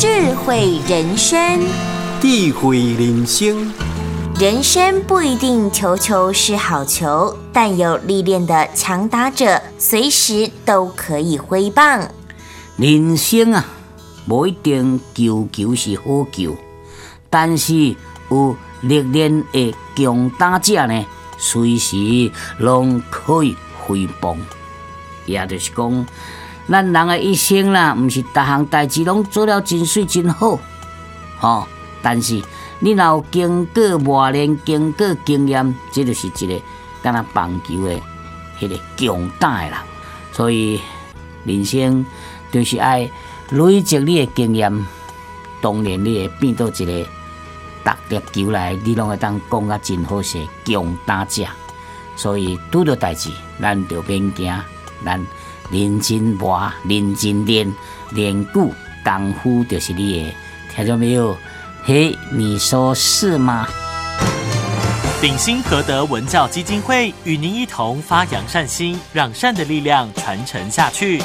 智慧人生，智慧人生。人生不一定球球是好球，但有历练的强打者，随时都可以挥棒。人生啊，不一定球球是好球，但是有历练的强打者呢，随时拢可以挥棒。也就是讲，咱人的一生啦，毋是逐项代志拢做了真水真好，吼。但是你若有经过磨练、经过经验，这就是一个敢若棒球的迄个强大的人。所以人生就是爱累积你的经验，当然你会变到一个逐粒球来，你拢会当讲啊真好势强大者。所以拄着代志，咱就免惊，咱认真磨、认真练，练久功夫就是你的。听到没有？嘿，你说是吗？鼎新和德文教基金会与您一同发扬善心，让善的力量传承下去。